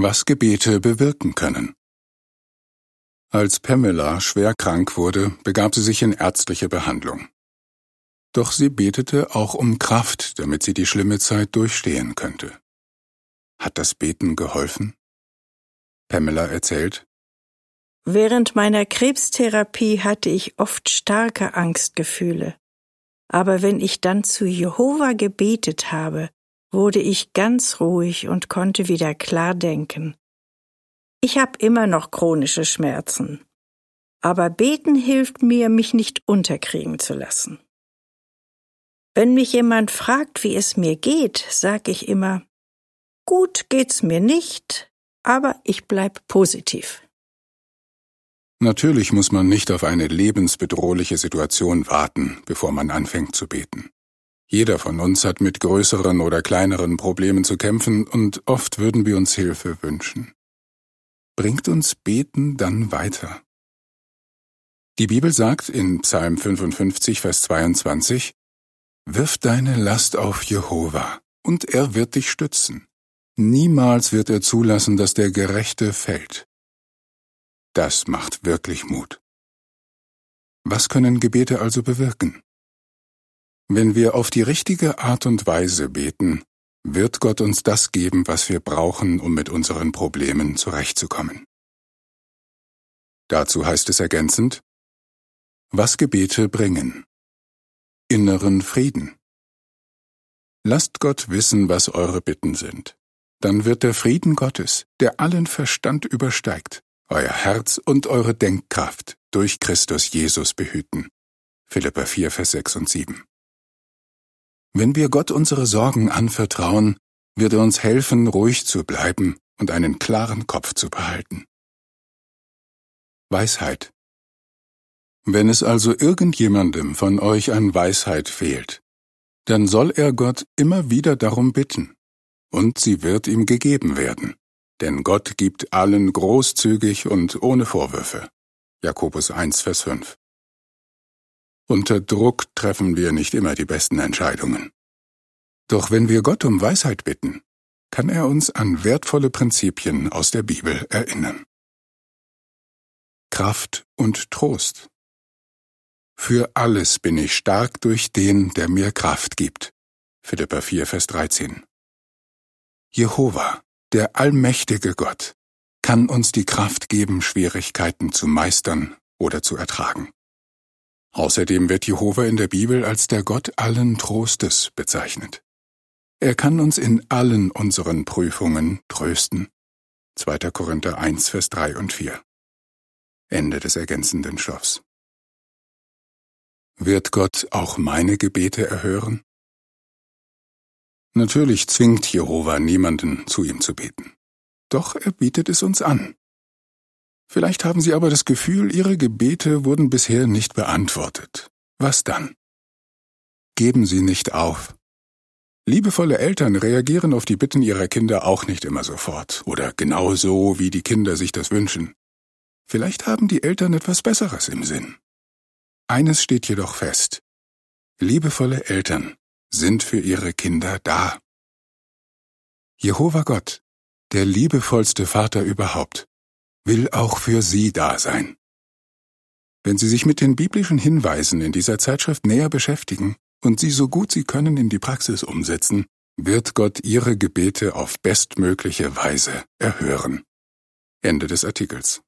Was Gebete bewirken können. Als Pamela schwer krank wurde, begab sie sich in ärztliche Behandlung. Doch sie betete auch um Kraft, damit sie die schlimme Zeit durchstehen könnte. Hat das Beten geholfen? Pamela erzählt, Während meiner Krebstherapie hatte ich oft starke Angstgefühle. Aber wenn ich dann zu Jehova gebetet habe, wurde ich ganz ruhig und konnte wieder klar denken. Ich habe immer noch chronische Schmerzen. Aber beten hilft mir, mich nicht unterkriegen zu lassen. Wenn mich jemand fragt, wie es mir geht, sag ich immer, gut geht's mir nicht, aber ich bleib positiv. Natürlich muss man nicht auf eine lebensbedrohliche Situation warten, bevor man anfängt zu beten. Jeder von uns hat mit größeren oder kleineren Problemen zu kämpfen und oft würden wir uns Hilfe wünschen. Bringt uns Beten dann weiter. Die Bibel sagt in Psalm 55, Vers 22, Wirf deine Last auf Jehova, und er wird dich stützen. Niemals wird er zulassen, dass der Gerechte fällt. Das macht wirklich Mut. Was können Gebete also bewirken? Wenn wir auf die richtige Art und Weise beten, wird Gott uns das geben, was wir brauchen, um mit unseren Problemen zurechtzukommen. Dazu heißt es ergänzend, was Gebete bringen. Inneren Frieden. Lasst Gott wissen, was eure Bitten sind. Dann wird der Frieden Gottes, der allen Verstand übersteigt, euer Herz und eure Denkkraft durch Christus Jesus behüten. Philippa 4, Vers 6 und 7. Wenn wir Gott unsere Sorgen anvertrauen, wird er uns helfen, ruhig zu bleiben und einen klaren Kopf zu behalten. Weisheit. Wenn es also irgendjemandem von euch an Weisheit fehlt, dann soll er Gott immer wieder darum bitten, und sie wird ihm gegeben werden denn Gott gibt allen großzügig und ohne Vorwürfe. Jakobus 1, Vers 5. Unter Druck treffen wir nicht immer die besten Entscheidungen. Doch wenn wir Gott um Weisheit bitten, kann er uns an wertvolle Prinzipien aus der Bibel erinnern. Kraft und Trost. Für alles bin ich stark durch den, der mir Kraft gibt. Philippa 4, Vers 13. Jehova, der allmächtige Gott kann uns die Kraft geben, Schwierigkeiten zu meistern oder zu ertragen. Außerdem wird Jehova in der Bibel als der Gott allen Trostes bezeichnet. Er kann uns in allen unseren Prüfungen trösten. 2. Korinther 1, Vers 3 und 4. Ende des ergänzenden Stoffs. Wird Gott auch meine Gebete erhören? Natürlich zwingt Jehova niemanden, zu ihm zu beten. Doch er bietet es uns an. Vielleicht haben Sie aber das Gefühl, Ihre Gebete wurden bisher nicht beantwortet. Was dann? Geben Sie nicht auf. Liebevolle Eltern reagieren auf die Bitten ihrer Kinder auch nicht immer sofort oder genau so, wie die Kinder sich das wünschen. Vielleicht haben die Eltern etwas Besseres im Sinn. Eines steht jedoch fest. Liebevolle Eltern sind für ihre Kinder da. Jehova Gott, der liebevollste Vater überhaupt, will auch für Sie da sein. Wenn Sie sich mit den biblischen Hinweisen in dieser Zeitschrift näher beschäftigen und sie so gut Sie können in die Praxis umsetzen, wird Gott Ihre Gebete auf bestmögliche Weise erhören. Ende des Artikels.